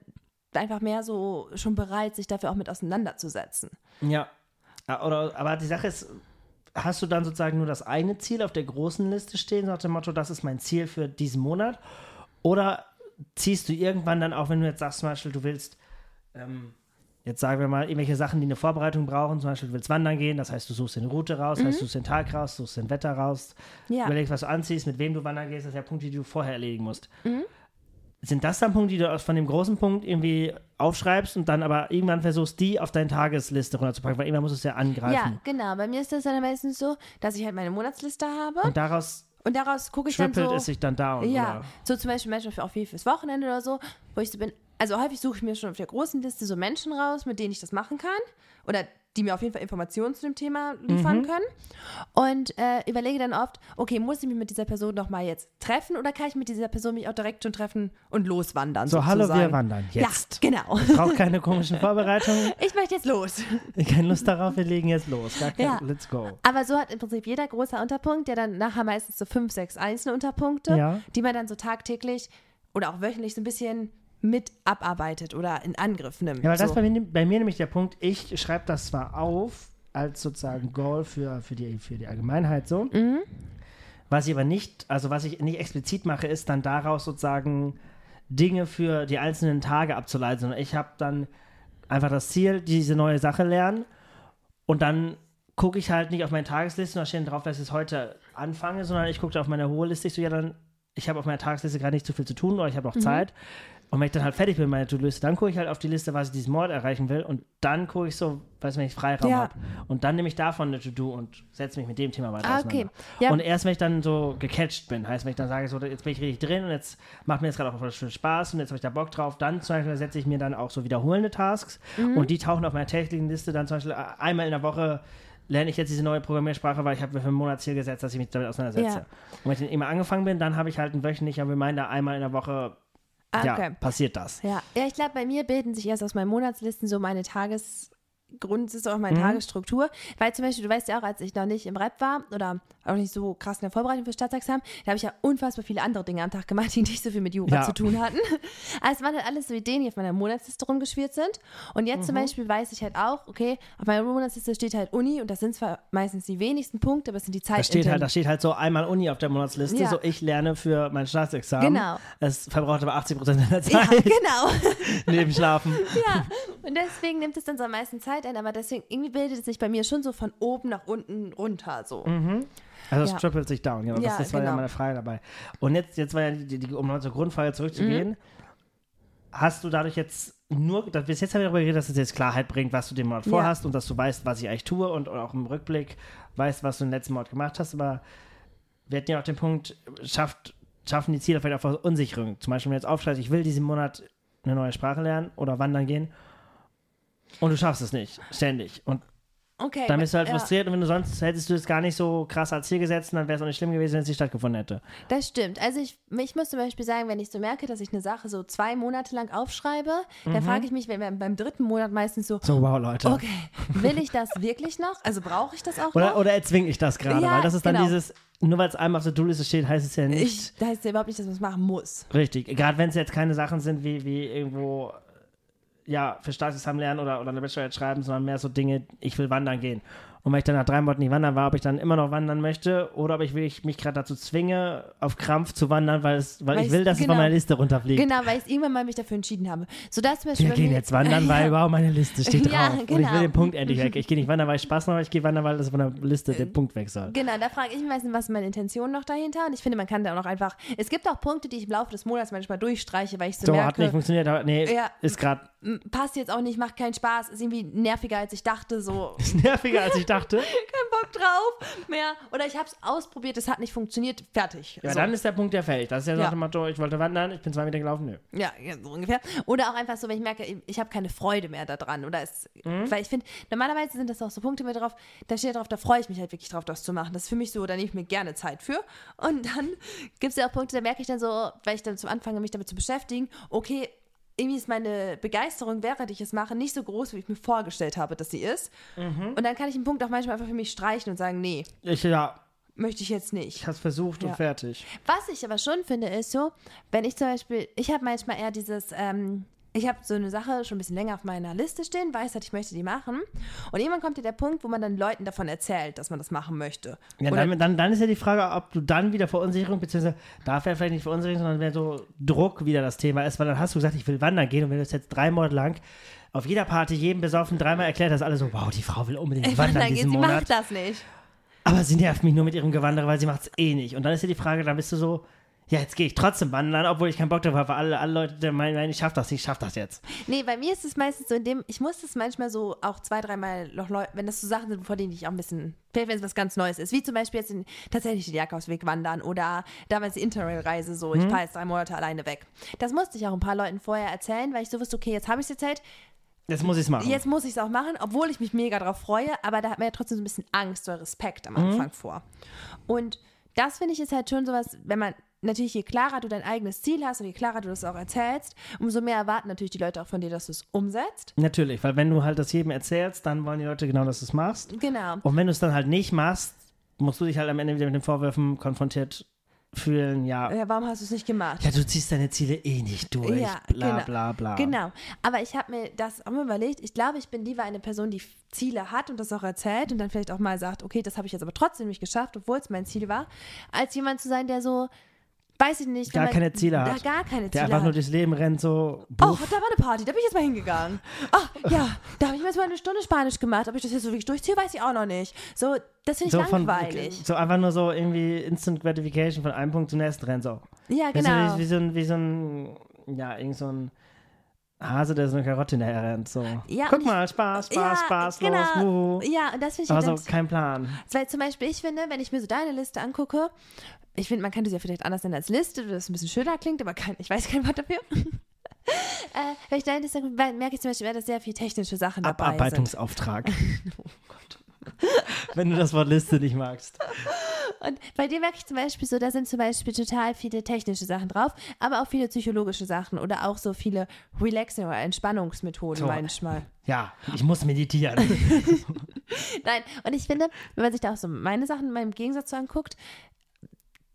S1: einfach mehr so schon bereit, sich dafür auch mit auseinanderzusetzen.
S2: Ja. Ja, Oder, aber die Sache ist, hast du dann sozusagen nur das eine Ziel auf der großen Liste stehen, so nach dem Motto, das ist mein Ziel für diesen Monat? Oder ziehst du irgendwann dann auch, wenn du jetzt sagst, zum Beispiel, du willst, ähm, jetzt sagen wir mal, irgendwelche Sachen, die eine Vorbereitung brauchen, zum Beispiel, du willst wandern gehen, das heißt, du suchst eine Route raus, heißt, du suchst den Tag raus, suchst den Wetter raus,
S1: Ja.
S2: überlegst, was du anziehst, mit wem du wandern gehst, das sind ja Punkte, die du vorher erledigen musst.
S1: Mhm.
S2: Sind das dann Punkte, die du aus- von dem großen Punkt irgendwie aufschreibst und dann aber irgendwann versuchst, die auf deine Tagesliste runterzupacken, weil irgendwann musst du es ja angreifen.
S1: Ja, genau. Bei mir ist das dann meistens so, dass ich halt meine Monatsliste habe
S2: Und daraus
S1: und daraus gucke ich dann
S2: trippelt
S1: so.
S2: es sich dann down.
S1: Ja,
S2: Oder?
S1: so zum Beispiel für, auch viel fürs Wochenende oder so, wo ich so bin. Also häufig suche ich mir schon auf der großen Liste so Menschen raus, mit denen ich das machen kann. Oder die mir auf jeden Fall Informationen zu dem Thema liefern
S2: Mhm.
S1: können. Und äh, überlege dann oft, okay, muss ich mich mit dieser Person noch mal jetzt treffen oder kann ich mit dieser Person mich auch direkt schon treffen und loswandern?
S2: So, hallo,
S1: sozusagen?
S2: wir wandern. Jetzt.
S1: Ja, genau.
S2: Ich brauche keine komischen Vorbereitungen.
S1: Ich möchte jetzt los.
S2: Keine Lust darauf, wir legen jetzt los. Gar kein,
S1: Ja.
S2: Let's go.
S1: Aber so hat im Prinzip jeder großer Unterpunkt, der dann nachher meistens so fünf, sechs einzelne Unterpunkte,
S2: Ja.
S1: die man dann so tagtäglich oder auch wöchentlich so ein bisschen mit abarbeitet oder in Angriff nimmt.
S2: Ja, weil das
S1: so.
S2: bei mir, bei mir nämlich der Punkt, ich schreibe das zwar auf als sozusagen Goal für, für, die, für die Allgemeinheit so,
S1: Mhm.
S2: was ich aber nicht, also was ich nicht explizit mache, ist dann daraus sozusagen Dinge für die einzelnen Tage abzuleiten, sondern ich habe dann einfach das Ziel, diese neue Sache lernen und dann gucke ich halt nicht auf meine Tagesliste und da steht drauf, dass ich es heute anfange, sondern ich gucke auf meine hohe Liste, ich so, ja, dann ich habe auf meiner Tagesliste gerade nicht zu viel zu tun oder ich habe noch Zeit. Und wenn ich dann halt fertig bin mit meiner To-Do-Liste, dann gucke ich halt auf die Liste, was ich diesen Monat erreichen will. Und dann gucke ich so, weiß wenn ich Freiraum
S1: Ja.
S2: habe. Und dann nehme ich davon eine To-Do und setze mich mit dem Thema weiter
S1: Ah, okay. Ja.
S2: Und erst wenn ich dann so gecatcht bin, heißt, wenn ich dann sage, so, jetzt bin ich richtig drin und jetzt macht mir jetzt gerade auch voll viel Spaß und jetzt habe ich da Bock drauf, dann zum Beispiel setze ich mir dann auch so wiederholende Tasks
S1: Mhm.
S2: und die tauchen auf meiner täglichen Liste dann zum Beispiel einmal in der Woche lerne ich jetzt diese neue Programmiersprache, weil ich habe mir für einen Monat Ziel gesetzt, dass ich mich damit auseinandersetze.
S1: Ja.
S2: Und wenn ich dann immer angefangen bin, dann habe ich halt einen wöchentlichen Reminder, einmal in der Woche,
S1: Ah,
S2: ja,
S1: okay.
S2: passiert das.
S1: Ja, ja ich glaube, bei mir bilden sich erst aus meinen Monatslisten so meine Tagesgrund, das ist auch meine
S2: Mhm.
S1: Tagesstruktur. Weil zum Beispiel, du weißt ja auch, als ich noch nicht im Rap war oder auch nicht so krass in der Vorbereitung für Staatsexamen, da habe ich ja unfassbar viele andere Dinge am Tag gemacht, die nicht so viel mit Jura
S2: Ja.
S1: zu tun hatten. Also es waren halt alles so Ideen, die auf meiner Monatsliste rumgeschwirrt sind. Und jetzt
S2: Mhm.
S1: zum Beispiel weiß ich halt auch, okay, auf meiner Monatsliste steht halt Uni und das sind zwar meistens die wenigsten Punkte, aber es sind die Zeit.
S2: Da steht, halt, da steht halt so einmal Uni auf der Monatsliste,
S1: Ja.
S2: so ich lerne für mein Staatsexamen.
S1: Genau.
S2: Es verbraucht aber 80 Prozent
S1: ja,
S2: Zeit
S1: genau.
S2: neben Schlafen.
S1: Ja, und deswegen nimmt es dann so am meisten Zeit ein, aber deswegen irgendwie bildet es sich bei mir schon so von oben nach unten runter so.
S2: Also es
S1: Ja.
S2: trippelt sich down, genau.
S1: Ja,
S2: das, das war ja
S1: genau.
S2: meine Frage dabei. Und jetzt, jetzt war ja die, die, um zur Grundfrage zurückzugehen,
S1: Mhm.
S2: hast du dadurch jetzt nur, da- bis jetzt haben wir darüber geredet, dass es jetzt Klarheit bringt, was du dem
S1: Ja.
S2: vorhast und dass du weißt, was ich eigentlich tue und, und auch im Rückblick weißt, was du im letzten Monat gemacht hast, aber wir hatten ja auch den Punkt, schafft, schaffen die Ziele vielleicht auch Verunsicherung. Zum Beispiel, wenn du jetzt aufschreibst, ich will diesen Monat eine neue Sprache lernen oder wandern gehen und du schaffst es nicht, ständig. Und
S1: Okay.
S2: dann bist du halt
S1: ja,
S2: frustriert und wenn du sonst hättest du es gar nicht so krass als Ziel gesetzt, dann wäre es auch nicht schlimm gewesen, wenn es nicht stattgefunden hätte.
S1: Das stimmt. Also ich, ich muss zum Beispiel sagen, wenn ich so merke, dass ich eine Sache so zwei Monate lang aufschreibe, dann frage ich mich, wenn wir beim dritten Monat meistens so,
S2: Mhm. So, wow, Leute.
S1: okay, will ich das wirklich noch? Also brauche ich das auch
S2: Oder,
S1: noch?
S2: oder erzwinge ich das gerade?
S1: Ja,
S2: weil das ist dann
S1: genau.
S2: dieses, nur weil es einmal auf der To-Do-Liste steht, heißt es ja nicht
S1: ich, da heißt ja überhaupt nicht, dass man es machen muss.
S2: richtig. Gerade wenn es jetzt keine Sachen sind wie, wie irgendwo, ja, für Staatsexamen lernen oder, oder eine Bachelorarbeit schreiben, sondern mehr so Dinge, ich will wandern gehen. Und wenn ich dann nach drei Monaten nicht wandern war, ob ich dann immer noch wandern möchte oder ob ich mich gerade dazu zwinge, auf Krampf zu wandern, weil, es, weil,
S1: Weil
S2: ich will, dass es
S1: genau.
S2: von meiner Liste runterfliegt.
S1: Genau, weil ich irgendwann mal mich dafür entschieden habe. So Beispiel
S2: Wir gehen
S1: mir-
S2: jetzt wandern, weil wow, meine Liste steht
S1: Ja,
S2: drauf. Und ich will
S1: genau.
S2: den Punkt endlich weg. Ich gehe nicht wandern, weil ich Spaß mache, ich gehe wandern, weil das von der Liste der Punkt weg soll.
S1: Genau, da frage ich mich meistens, was ist meine Intention noch dahinter? Und ich finde, man kann da auch noch einfach. Es gibt auch Punkte, die ich im Laufe des Monats manchmal durchstreiche, weil ich so,
S2: So,
S1: merke,
S2: hat nicht funktioniert, aber nee,
S1: Ja.
S2: ist gerade
S1: passt jetzt auch nicht, macht keinen Spaß, ist irgendwie nerviger, als ich dachte, so
S2: nerviger, als ich dachte.
S1: Kein Bock drauf mehr. Oder ich habe es ausprobiert, es hat nicht funktioniert, fertig.
S2: Ja,
S1: so.
S2: dann ist der Punkt ja fällig. Das ist ja, so
S1: Ja.
S2: dem Motto, ich wollte wandern, ich bin zwei Meter gelaufen, nö.
S1: Ja, ja, so ungefähr. Oder auch einfach so, wenn ich merke, ich- ich habe keine Freude mehr daran. Oder es,
S2: Mhm.
S1: weil ich finde, normalerweise sind das auch so Punkte mit drauf, da steht drauf, da freue ich mich halt wirklich drauf, das zu machen. Das ist für mich so, da nehme ich mir gerne Zeit für. Und dann gibt es ja auch Punkte, da merke ich dann so, weil ich dann zum Anfang mich damit zu beschäftigen, okay, irgendwie ist meine Begeisterung, während ich es mache, nicht so groß, wie ich mir vorgestellt habe, dass sie ist.
S2: Mhm.
S1: Und dann kann ich einen Punkt auch manchmal einfach für mich streichen und sagen, nee,
S2: Ich, ja,
S1: möchte ich jetzt nicht.
S2: ich hab's versucht
S1: Ja.
S2: und fertig.
S1: Was ich aber schon finde, ist so, wenn ich zum Beispiel, ich habe manchmal eher dieses, ähm, ich habe so eine Sache schon ein bisschen länger auf meiner Liste stehen, weiß halt, ich möchte die machen. Und irgendwann kommt ja der Punkt, wo man dann Leuten davon erzählt, dass man das machen möchte.
S2: Ja,
S1: Oder-
S2: dann, dann, dann ist ja die Frage, ob du dann wieder Verunsicherung, beziehungsweise darf ja vielleicht nicht Verunsicherung, sondern wenn so Druck wieder das Thema ist, weil dann hast du gesagt, ich will wandern gehen und wenn du es jetzt drei Monate lang auf jeder Party jedem besoffen dreimal erklärt hast, alle so, wow, die Frau will unbedingt
S1: Ey,
S2: wandern
S1: wandern
S2: diesen
S1: sie
S2: Monat.
S1: macht das nicht.
S2: Aber sie nervt mich nur mit ihrem Gewanderer, weil sie macht es eh nicht. Und dann ist ja die Frage, dann bist du so, ja, jetzt gehe ich trotzdem wandern, obwohl ich keinen Bock drauf habe, weil alle, alle Leute meinen, nein, ich schaff das nicht, ich schaff das jetzt.
S1: Nee, bei mir ist es meistens so, in dem, ich muss das manchmal so auch zwei, dreimal noch Leute, wenn das so Sachen sind, vor denen ich auch ein bisschen, vielleicht wenn es was ganz Neues ist, wie zum Beispiel jetzt in, tatsächlich den Jackausweg wandern oder damals die Interrail-Reise so, ich fahre jetzt drei Monate alleine weg. Das musste ich auch ein paar Leuten vorher erzählen, weil ich so wusste, okay, jetzt habe ich es erzählt,
S2: Jetzt muss ich es machen.
S1: Jetzt muss ich es auch machen, obwohl ich mich mega drauf freue, aber da hat man ja trotzdem so ein bisschen Angst oder Respekt am Anfang vor. Und das finde ich ist halt schon sowas, wenn man natürlich je klarer du dein eigenes Ziel hast und je klarer du das auch erzählst, umso mehr erwarten natürlich die Leute auch von dir, dass du es umsetzt.
S2: Natürlich, weil wenn du halt das jedem erzählst, dann wollen die Leute genau, dass du es machst.
S1: Genau.
S2: Und wenn du es dann halt nicht machst, musst du dich halt am Ende wieder mit den Vorwürfen konfrontiert fühlen, ja,
S1: Ja, warum hast du es nicht gemacht?
S2: ja, du ziehst deine Ziele eh nicht durch,
S1: Ja,
S2: bla
S1: genau.
S2: bla bla.
S1: Genau. Aber ich habe mir das auch mal überlegt. Ich glaube, ich bin lieber eine Person, die Ziele hat und das auch erzählt und dann vielleicht auch mal sagt, okay, das habe ich jetzt aber trotzdem nicht geschafft, obwohl es mein Ziel war, als jemand zu sein, der so weiß ich nicht.
S2: Gar
S1: man-
S2: keine Ziele hat.
S1: Gar keine
S2: Der
S1: Ziele
S2: einfach nur
S1: hat.
S2: durchs Leben rennt, so.
S1: Oh, da war eine Party, da bin ich jetzt mal hingegangen. Ach, ja, da habe ich mir jetzt mal eine Stunde Spanisch gemacht. Ob ich das jetzt so wirklich durchziehe, weiß ich auch noch nicht. So, das finde ich
S2: so, von,
S1: langweilig.
S2: so einfach nur so irgendwie Instant Gratification von einem Punkt zum nächsten rennen, so.
S1: ja,
S2: Weißt
S1: genau.
S2: wie, wie, so ein, wie so ein, ja, irgend so ein Hase, der so eine Karotte hinterher rennt, so.
S1: Ja,
S2: Guck mal, Spaß, Spaß,
S1: ja,
S2: Spaß,
S1: genau.
S2: los, wuhu.
S1: Ja, und das finde ich
S2: Aber so
S1: ganz,
S2: kein Plan.
S1: Weil zum Beispiel, ich finde, wenn ich mir so deine Liste angucke, ich finde, man könnte sie ja vielleicht anders nennen als Liste, dass es ein bisschen schöner klingt, aber kein, ich weiß kein Wort dafür. äh, wenn ich angucke, weil- merke ich zum Beispiel, dass sehr viele technische Sachen dabei sind.
S2: Abarbeitungsauftrag. Wenn du das Wort Liste nicht magst.
S1: Und bei dir merke ich zum Beispiel so, da sind zum Beispiel total viele technische Sachen drauf, aber auch viele psychologische Sachen oder auch so viele Relaxing- oder Entspannungsmethoden
S2: So.
S1: manchmal.
S2: Ja, ich muss meditieren.
S1: Nein, und ich finde, wenn man sich da auch so meine Sachen mal im Gegensatz so anguckt,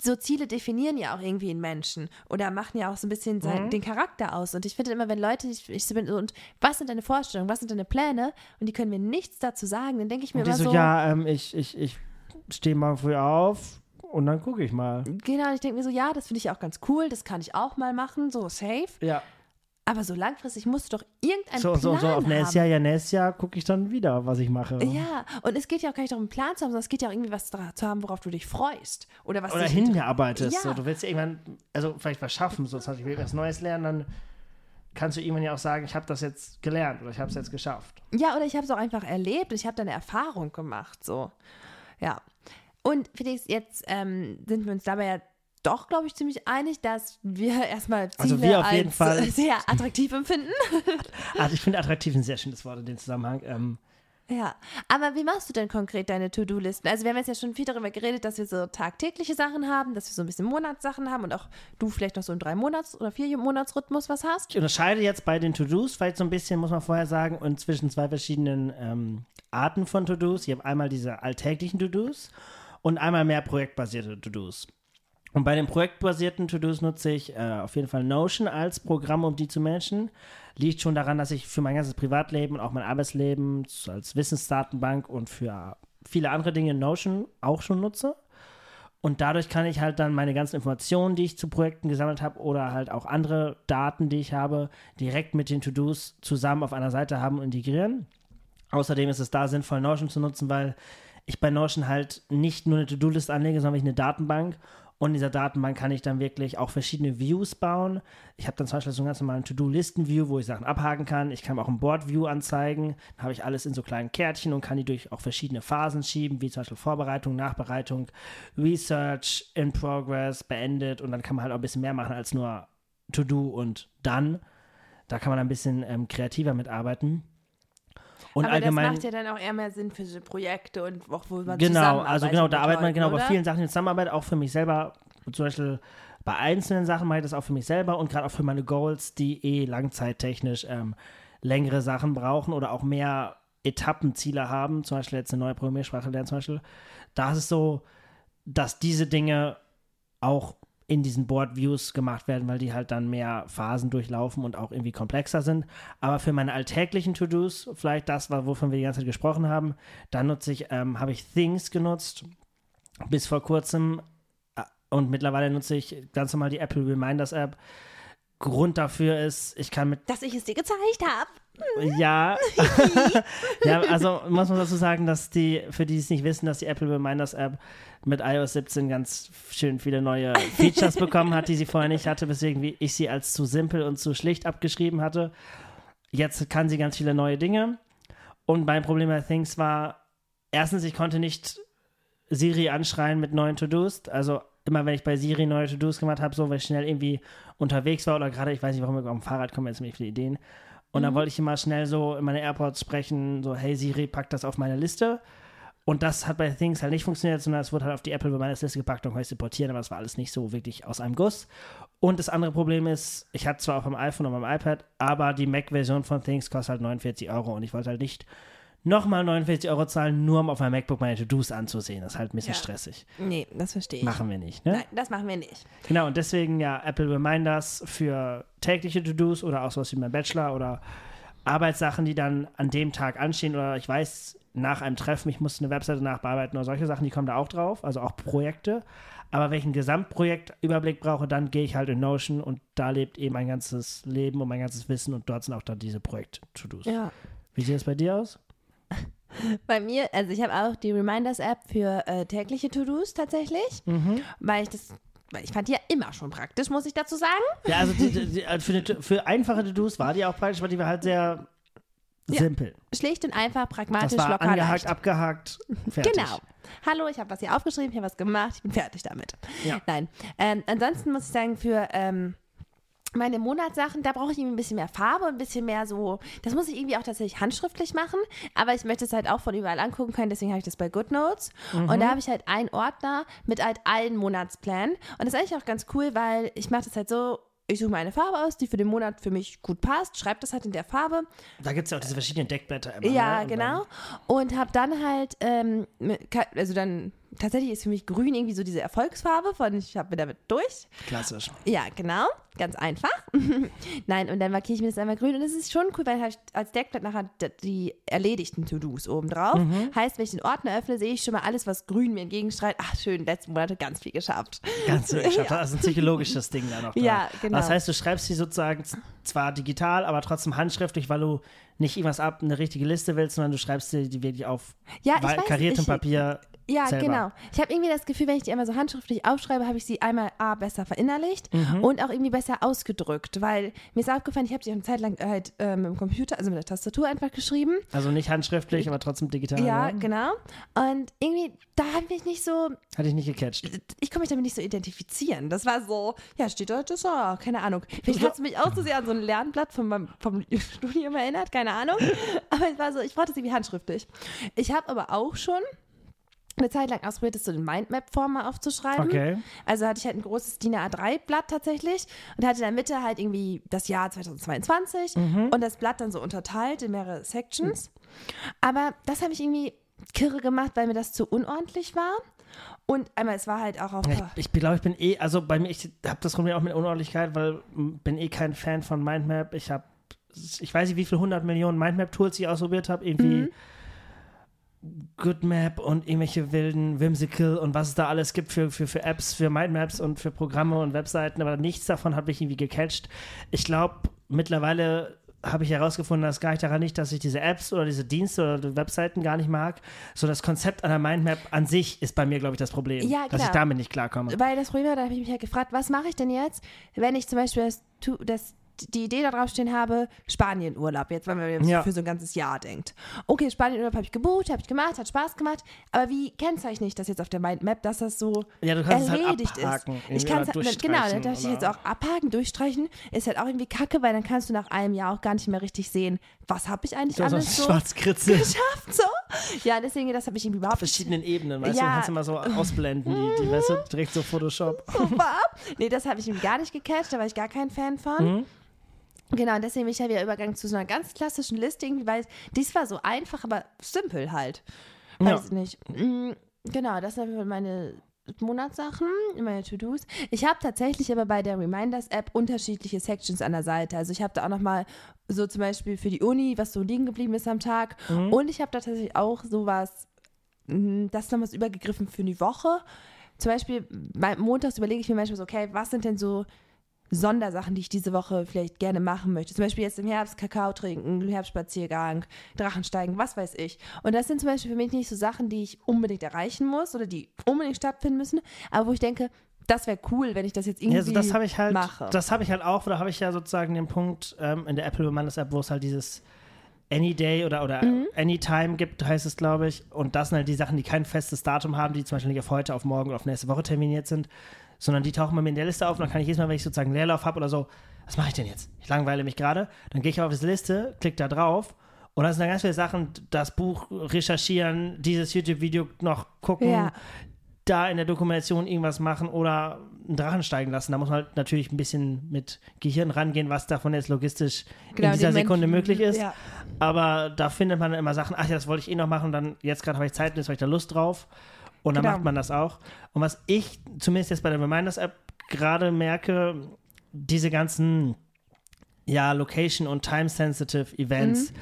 S1: so Ziele definieren ja auch irgendwie einen Menschen oder machen ja auch so ein bisschen
S2: Mhm.
S1: sein, den Charakter aus. Und ich finde immer, wenn Leute, ich, ich bin, so, und was sind deine Vorstellungen, was sind deine Pläne und die können mir nichts dazu sagen, dann denke ich mir
S2: Und
S1: immer
S2: so,
S1: so,
S2: ja, ähm, ich, ich, ich stehe morgen früh auf und dann gucke ich mal.
S1: genau, und ich denke mir so, ja, das finde ich auch ganz cool, das kann ich auch mal machen, so safe.
S2: Ja,
S1: Aber so langfristig musst du doch irgendein
S2: so,
S1: Plan
S2: so, so auf
S1: haben.
S2: nächstes Jahr, ja, nächstes Jahr gucke ich dann wieder, was ich mache.
S1: Ja, und es geht ja auch gar nicht darum, einen Plan zu haben, sondern es geht ja auch irgendwie was zu haben, worauf du dich freust. Oder was
S2: Oder
S1: dich
S2: hingearbeitet.
S1: Ja.
S2: So, du willst ja irgendwann, also vielleicht was schaffen, so, ich will was Neues lernen, dann kannst du irgendwann ja auch sagen, ich habe das jetzt gelernt oder ich habe es jetzt geschafft.
S1: Ja, oder ich habe es auch einfach erlebt ich habe da eine Erfahrung gemacht, so. Ja. Und Felix, jetzt ähm, sind wir uns dabei ja doch, glaube ich, ziemlich einig, dass wir erstmal Ziele
S2: Also wir auf
S1: als
S2: jeden Fall.
S1: sehr attraktiv empfinden.
S2: Also ich finde attraktiv ein sehr schönes Wort in dem Zusammenhang. Ähm,
S1: Ja, aber wie machst du denn konkret deine To-Do-Listen? Also wir haben jetzt ja schon viel darüber geredet, dass wir so tagtägliche Sachen haben, dass wir so ein bisschen Monatssachen haben und auch du vielleicht noch so einen drei Monats- oder vier Monatsrhythmus was hast.
S2: Ich unterscheide jetzt bei den To-Dos vielleicht so ein bisschen, muss man vorher sagen, und zwischen zwei verschiedenen ähm, Arten von To-Dos. Ich habe einmal diese alltäglichen To-Dos und einmal mehr projektbasierte To-Dos. Und bei den projektbasierten To-Dos nutze ich äh, auf jeden Fall Notion als Programm, um die zu managen. Liegt schon daran, dass ich für mein ganzes Privatleben und auch mein Arbeitsleben als Wissensdatenbank und für viele andere Dinge Notion auch schon nutze. Und dadurch kann ich halt dann meine ganzen Informationen, die ich zu Projekten gesammelt habe, oder halt auch andere Daten, die ich habe, direkt mit den To-Dos zusammen auf einer Seite haben und integrieren. Außerdem ist es da sinnvoll, Notion zu nutzen, weil ich bei Notion halt nicht nur eine To-Do-List anlege, sondern ich eine Datenbank. Und in dieser Datenbank kann ich dann wirklich auch verschiedene Views bauen. Ich habe dann zum Beispiel so einen ganz normalen To-Do-Listen-View, wo ich Sachen abhaken kann. Ich kann auch ein Board-View anzeigen. Dann habe ich alles in so kleinen Kärtchen und kann die durch auch verschiedene Phasen schieben, wie zum Beispiel Vorbereitung, Nachbereitung, Research, in Progress, beendet. Und dann kann man halt auch ein bisschen mehr machen als nur To-Do und Done. Da kann man ein bisschen ähm, kreativer mitarbeiten. Und
S1: aber
S2: allgemein.
S1: das macht ja dann auch eher mehr Sinn für so Projekte und auch wo man
S2: Genau, also genau, da arbeitet man genau bei
S1: oder?
S2: vielen Sachen in Zusammenarbeit, auch für mich selber. Zum Beispiel bei einzelnen Sachen mache ich das auch für mich selber und gerade auch für meine Goals, die eh langzeittechnisch ähm, längere Sachen brauchen oder auch mehr Etappenziele haben, zum Beispiel jetzt eine neue Programmiersprache lernen zum Beispiel. Da ist es so, dass diese Dinge auch in diesen Board Views gemacht werden, weil die halt dann mehr Phasen durchlaufen und auch irgendwie komplexer sind. Aber für meine alltäglichen To-Dos, vielleicht das wovon wir die ganze Zeit gesprochen haben, da nutze ich, ähm, habe ich Things genutzt bis vor kurzem äh, und mittlerweile nutze ich ganz normal die Apple Reminders App. Grund dafür ist, ich kann mit
S1: Dass ich es dir gezeigt habe.
S2: Ja. ja, also muss man dazu sagen, dass die, für die es nicht wissen, dass die Apple Reminders App mit iOS 17 ganz schön viele neue Features bekommen hat, die sie vorher nicht hatte, weswegen ich sie als zu simpel und zu schlicht abgeschrieben hatte. Jetzt kann sie ganz viele neue Dinge. Und mein Problem bei Things war, erstens, ich konnte nicht Siri anschreien mit neuen To-Dos. Also immer wenn ich bei Siri neue To-Dos gemacht habe, so weil ich schnell irgendwie unterwegs war oder gerade, ich weiß nicht, warum wir auf dem Fahrrad kommen, jetzt mit viele Ideen. Und dann wollte ich immer schnell so in meine AirPods sprechen, so, hey Siri, pack das auf meine Liste. Und das hat bei Things halt nicht funktioniert, sondern es wurde halt auf die Apple Reminders Liste gepackt und konnte ich supportieren, aber es war alles nicht so wirklich aus einem Guss. Und das andere Problem ist, ich hatte zwar auf dem iPhone und beim iPad, aber die Mac-Version von Things kostet halt 49 Euro und ich wollte halt nicht nochmal 49 Euro zahlen, nur um auf meinem MacBook meine To-Dos anzusehen. Das ist halt ein bisschen
S1: Ja.
S2: stressig.
S1: Nee, das verstehe ich.
S2: Machen wir nicht, ne?
S1: Nein, das machen wir nicht.
S2: Genau, und deswegen ja Apple Reminders für tägliche To-Dos oder auch sowas wie mein Bachelor oder Arbeitssachen, die dann an dem Tag anstehen oder ich weiß, nach einem Treffen, ich muss eine Webseite nachbearbeiten oder solche Sachen, die kommen da auch drauf, also auch Projekte. Aber welchen Gesamtprojektüberblick brauche, dann gehe ich halt in Notion und da lebt eben mein ganzes Leben und mein ganzes Wissen und dort sind auch dann diese Projekt-To-Dos.
S1: Ja.
S2: Wie sieht es bei dir aus?
S1: Bei mir, also ich habe auch die Reminders-App für äh, tägliche To-Dos tatsächlich, weil ich das, weil ich fand die ja immer schon praktisch, muss ich dazu sagen.
S2: Ja, also die, die, die, also für, eine, für einfache To-Dos war die auch praktisch, weil die war halt sehr
S1: Ja.
S2: simpel.
S1: Schlicht und einfach,
S2: Das
S1: pragmatisch,
S2: war
S1: locker,
S2: angehakt,
S1: leicht.
S2: abgehakt, fertig.
S1: Genau. Hallo, ich habe was hier aufgeschrieben, ich habe was gemacht, ich bin fertig damit.
S2: Ja.
S1: Nein. Ähm, ansonsten muss ich sagen, für ähm, meine Monatssachen, da brauche ich irgendwie ein bisschen mehr Farbe, ein bisschen mehr so, das muss ich irgendwie auch tatsächlich handschriftlich machen, aber ich möchte es halt auch von überall angucken können, deswegen habe ich das bei GoodNotes und da habe ich halt einen Ordner mit halt allen Monatsplänen und das ist eigentlich auch ganz cool, weil ich mache das halt so, ich suche mir eine Farbe aus, die für den Monat für mich gut passt, schreibe das halt in der Farbe
S2: Da gibt es ja auch diese verschiedenen Deckblätter immer.
S1: ja,
S2: ne?
S1: Genau. Und habe dann halt, ähm, also dann, tatsächlich ist für mich grün irgendwie so diese Erfolgsfarbe von ich habe mir damit durch.
S2: Klassisch.
S1: Ja, genau. Ganz einfach. Nein, und dann markiere ich mir das einmal grün. Und das ist schon cool, weil halt als Deckblatt nachher die erledigten To-Dos oben drauf.
S2: Mhm.
S1: Heißt, wenn ich den Ordner öffne, sehe ich schon mal alles, was grün mir entgegenstrahlt. Ach, schön, letzten Monate ganz viel geschafft.
S2: Ganz ich hab da also ein psychologisches Ding da noch dran.
S1: Ja, genau.
S2: Das heißt, du schreibst sie sozusagen zwar digital, aber trotzdem handschriftlich, weil du nicht irgendwas ab, eine richtige Liste willst, sondern du schreibst sie die wirklich auf
S1: Ja, ich
S2: wei-
S1: weiß,
S2: kariertem Papier.
S1: Ja,
S2: selber.
S1: genau. Ich habe irgendwie das Gefühl, wenn ich die einmal so handschriftlich aufschreibe, habe ich sie einmal A, besser verinnerlicht
S2: Mhm.
S1: und auch irgendwie besser ausgedrückt, weil mir ist aufgefallen, ich habe sie eine Zeit lang halt äh, mit dem Computer, also mit der Tastatur einfach geschrieben.
S2: Also nicht handschriftlich, aber trotzdem digital.
S1: ja,
S2: ne?
S1: genau. Und irgendwie, da habe ich nicht so,
S2: Hatte ich nicht gecatcht.
S1: ich konnte mich damit nicht so identifizieren. Das war so, ja, steht da, das war, keine Ahnung. Vielleicht hat es mich auch so sehr an so ein Lernblatt von meinem, vom Studium erinnert, keine Ahnung. Aber es war so, ich brauchte es irgendwie handschriftlich. Ich habe aber auch schon eine Zeit lang ausprobiert, das so in Mindmap-Form mal aufzuschreiben.
S2: Okay.
S1: Also hatte ich halt ein großes DIN A3-Blatt tatsächlich und hatte in der Mitte halt irgendwie das Jahr 2022 und das Blatt dann so unterteilt in mehrere Sections. Aber das habe ich irgendwie kirre gemacht, weil mir das zu unordentlich war. Und einmal, es war halt auch auf.
S2: Ja, ich, ich glaube, ich bin eh, also bei mir, ich habe das Problem auch mit Unordentlichkeit, weil bin eh kein Fan von Mindmap. Ich habe, ich weiß nicht, wie viele hundert Millionen Mindmap-Tools ich ausprobiert habe. Irgendwie Goodmap und irgendwelche wilden Whimsical und was es da alles gibt für, für, für Apps, für Mindmaps und für Programme und Webseiten, aber nichts davon hat mich irgendwie gecatcht. Ich glaube, mittlerweile habe ich herausgefunden, dass gar nicht daran nicht, dass ich diese Apps oder diese Dienste oder die Webseiten gar nicht mag. So das Konzept einer Mindmap an sich ist bei mir, glaube ich, das Problem,
S1: Ja,
S2: dass ich damit nicht klarkomme.
S1: Weil das Problem war, da habe ich mich halt gefragt, was mache ich denn jetzt, wenn ich zum Beispiel das, Tu- das, die Idee da draufstehen habe, Spanienurlaub, jetzt, wenn man
S2: Ja.
S1: für so ein ganzes Jahr denkt. Okay, Spanienurlaub habe ich gebucht, habe ich gemacht, hat Spaß gemacht, aber wie kennzeichne ich das jetzt auf der Mindmap, dass das so
S2: Ja, du kannst es halt
S1: erledigt
S2: abhaken,
S1: ist? Ich kann es
S2: oder
S1: halt, genau, da
S2: durchstreichen
S1: dachte ich jetzt auch abhaken, durchstreichen, ist halt auch irgendwie kacke, weil dann kannst du nach einem Jahr auch gar nicht mehr richtig sehen, was habe ich eigentlich
S2: Du
S1: alles
S2: so
S1: geschafft, so. Ja, deswegen, das habe ich irgendwie überhaupt nicht
S2: verschiedenen Ebenen, weißt du,
S1: Ja.
S2: du kannst immer so ausblenden, die, die weißt du, direkt so Photoshop.
S1: super. Nee, das habe ich ihm gar nicht gecatcht, da war ich gar kein Fan von.
S2: Mhm.
S1: Genau, und deswegen bin ich ja wieder übergegangen zu so einer ganz klassischen Liste, irgendwie, weil dies war so einfach, aber simpel halt.
S2: Ja.
S1: Weiß ich nicht. Mm, Genau, das sind meine Monatssachen, meine To-Dos. Ich habe tatsächlich aber bei der Reminders-App unterschiedliche Sections an der Seite. Also ich habe da auch nochmal so zum Beispiel für die Uni, was so liegen geblieben ist am Tag.
S2: Mhm.
S1: Und ich habe da tatsächlich auch sowas, mm, das ist noch was übergegriffen für die Woche. Zum Beispiel, bei- montags überlege ich mir manchmal so, okay, was sind denn so Sondersachen, die ich diese Woche vielleicht gerne machen möchte. Zum Beispiel jetzt im Herbst Kakao trinken, Herbstspaziergang, Drachensteigen, was weiß ich. Und das sind zum Beispiel für mich nicht so Sachen, die ich unbedingt erreichen muss oder die unbedingt stattfinden müssen, aber wo ich denke, das wäre cool, wenn ich das jetzt irgendwie
S2: Ja, also das habe ich halt,
S1: mache.
S2: das habe ich halt auch, da habe ich ja sozusagen den Punkt ähm, in der Apple Reminders App, wo es halt dieses Any Day oder, oder
S1: Mhm.
S2: Anytime gibt, heißt es, glaube ich. Und das sind halt die Sachen, die kein festes Datum haben, die zum Beispiel nicht auf heute, auf morgen oder auf nächste Woche terminiert sind, sondern die tauchen bei mir in der Liste auf und dann kann ich jedes Mal, wenn ich sozusagen einen Leerlauf habe oder so, was mache ich denn jetzt? Ich langweile mich gerade. Dann gehe ich auf diese Liste, klicke da drauf und da sind dann ganz viele Sachen, das Buch recherchieren, dieses YouTube-Video noch gucken,
S1: Ja.
S2: da in der Dokumentation irgendwas machen oder einen Drachen steigen lassen. Da muss man halt natürlich ein bisschen mit Gehirn rangehen, was davon jetzt logistisch
S1: Genau,
S2: in dieser Sekunde
S1: Menschen-
S2: möglich ist.
S1: ja.
S2: Aber da findet man dann immer Sachen, ach ja, das wollte ich eh noch machen, dann jetzt gerade habe ich Zeit und jetzt habe ich da Lust drauf. Und dann
S1: Genau.
S2: macht man das auch. Und was ich zumindest jetzt bei der Reminders-App gerade merke, diese ganzen ja, Location- und Time-Sensitive Events.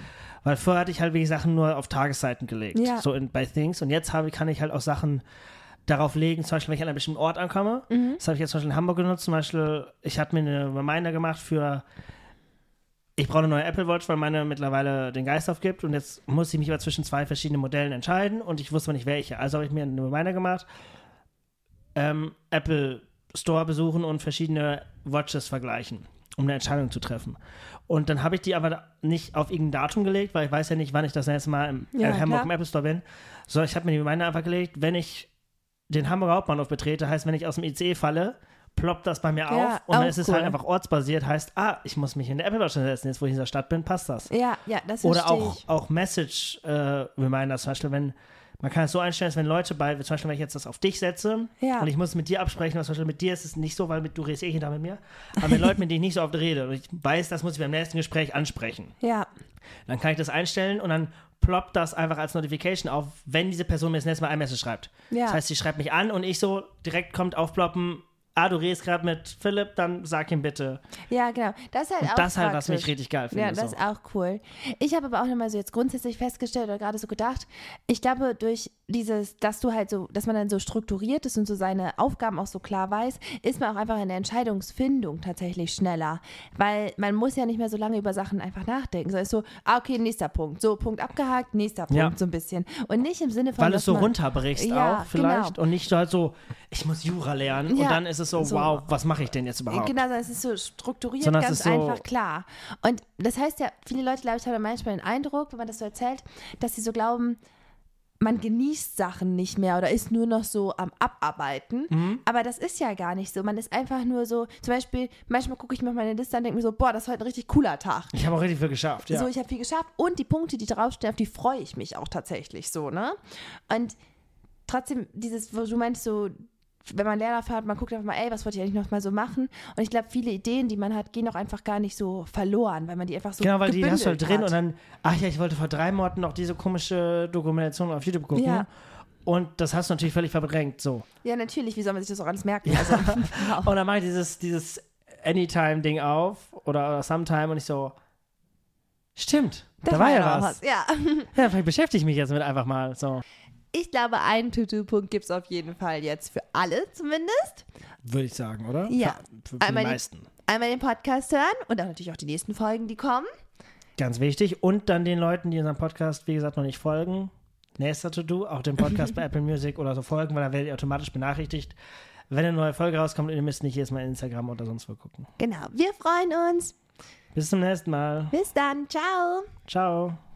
S2: Weil vorher hatte ich halt wie Sachen nur auf Tagesseiten gelegt,
S1: Ja.
S2: so in, bei Things. Und jetzt habe, kann ich halt auch Sachen darauf legen, zum Beispiel, wenn ich an einem bestimmten Ort ankomme.
S1: Mhm.
S2: Das habe ich jetzt zum Beispiel in Hamburg genutzt. Zum Beispiel, ich hatte mir eine Reminder gemacht für, ich brauche eine neue Apple Watch, weil meine mittlerweile den Geist aufgibt. Und jetzt muss ich mich aber zwischen zwei verschiedenen Modellen entscheiden und ich wusste nicht welche. Also habe ich mir eine Reminder gemacht, ähm, Apple Store besuchen und verschiedene Watches vergleichen, um eine Entscheidung zu treffen. Und dann habe ich die aber nicht auf irgendein Datum gelegt, weil ich weiß ja nicht, wann ich das nächste Mal im
S1: Ja,
S2: äh, Hamburg im Apple Store bin. So, ich habe mir die Reminder einfach gelegt, wenn ich den Hamburger Hauptbahnhof betrete, heißt, wenn ich aus dem ICE falle, ploppt das bei mir
S1: Ja,
S2: auf und dann ist es
S1: cool.
S2: halt einfach ortsbasiert, heißt, ah, ich muss mich in der Apple Watch setzen, jetzt wo ich in der Stadt bin, passt das.
S1: Ja, ja, das
S2: Oder auch,
S1: ich.
S2: auch Message-Reminders, zum Beispiel, wenn man kann es so einstellen, dass wenn Leute bei, zum Beispiel, wenn ich jetzt das auf dich setze
S1: Ja.
S2: und ich muss mit dir absprechen, was zum Beispiel mit dir ist es nicht so, weil mit, du redest eh hinter mit mir, aber mit Leuten, mit denen ich nicht so oft rede und ich weiß, das muss ich beim nächsten Gespräch ansprechen,
S1: Ja,
S2: dann kann ich das einstellen und dann ploppt das einfach als Notification auf, wenn diese Person mir das nächste Mal ein Message schreibt.
S1: Ja.
S2: Das heißt, sie schreibt mich an und ich so direkt kommt aufploppen, ah, du redest gerade mit Philipp, dann sag ihm bitte.
S1: ja, genau. Das ist halt
S2: Und
S1: auch
S2: das halt, was mich richtig geil finde.
S1: Ja, das
S2: so.
S1: ist auch cool. Ich habe aber auch nochmal so jetzt grundsätzlich festgestellt oder gerade so gedacht, ich glaube, durch dieses, dass du halt so, dass man dann so strukturiert ist und so seine Aufgaben auch so klar weiß, ist man auch einfach in der Entscheidungsfindung tatsächlich schneller. Weil man muss ja nicht mehr so lange über Sachen einfach nachdenken. So ist so, ah, okay, nächster Punkt. So, Punkt abgehakt, nächster Punkt,
S2: Ja.
S1: so ein bisschen. Und nicht im Sinne von.
S2: Weil
S1: dass
S2: es so
S1: man,
S2: runterbrichst
S1: Ja,
S2: auch vielleicht
S1: genau.
S2: und nicht so halt so, ich muss Jura lernen und
S1: Ja,
S2: dann ist es so,
S1: so.
S2: wow, was mache ich denn jetzt überhaupt?
S1: Genau, es ist so strukturiert,
S2: Sondern
S1: ganz
S2: ist so-
S1: einfach klar. Und das heißt ja, viele Leute, glaube ich, haben manchmal den Eindruck, wenn man das so erzählt, dass sie so glauben, man genießt Sachen nicht mehr oder ist nur noch so am Abarbeiten.
S2: Mhm.
S1: Aber das ist ja gar nicht so. Man ist einfach nur so, zum Beispiel, manchmal gucke ich mir auf meine Liste an und denke mir so, boah, das ist heute ein richtig cooler Tag.
S2: Ich habe auch richtig viel geschafft, ja.
S1: So, ich habe viel geschafft und die Punkte, die draufstehen, auf die freue ich mich auch tatsächlich so, ne? Und trotzdem, dieses, wo du meinst, so, wenn man Lehrlauf hat, man guckt einfach mal, ey, was wollte ich eigentlich noch mal so machen? Und ich glaube, viele Ideen, die man hat, gehen auch einfach gar nicht so verloren, weil man die einfach so
S2: genau, weil die hast du halt drin
S1: hat.
S2: und dann, ach ja, ich wollte vor drei Monaten noch diese komische Dokumentation auf YouTube gucken.
S1: Ja.
S2: Und das hast du natürlich völlig verdrängt, so.
S1: Ja, natürlich, wie soll man sich das auch alles merken? Also, wow.
S2: Und dann mache ich dieses, dieses Anytime-Ding auf oder, oder Sometime und ich so, stimmt, da, war ja
S1: noch
S2: was.
S1: Ja.
S2: Ja, vielleicht beschäftige ich mich jetzt mit einfach mal so.
S1: Ich glaube, einen To-Do-Punkt gibt es auf jeden Fall jetzt für alle zumindest.
S2: Würde ich sagen, oder?
S1: Ja.
S2: Für, für die
S1: Einmal die-
S2: meisten.
S1: Einmal den Podcast hören und auch natürlich auch die nächsten Folgen, die kommen.
S2: Ganz wichtig. Und dann den Leuten, die unserem Podcast, wie gesagt, noch nicht folgen, nächster To-Do, auch dem Podcast bei Apple Music oder so folgen, weil dann werdet ihr automatisch benachrichtigt, wenn eine neue Folge rauskommt und ihr müsst nicht jedes Mal Instagram oder sonst wo gucken.
S1: Genau. Wir freuen uns.
S2: Bis zum nächsten Mal.
S1: Bis dann. Ciao.
S2: Ciao.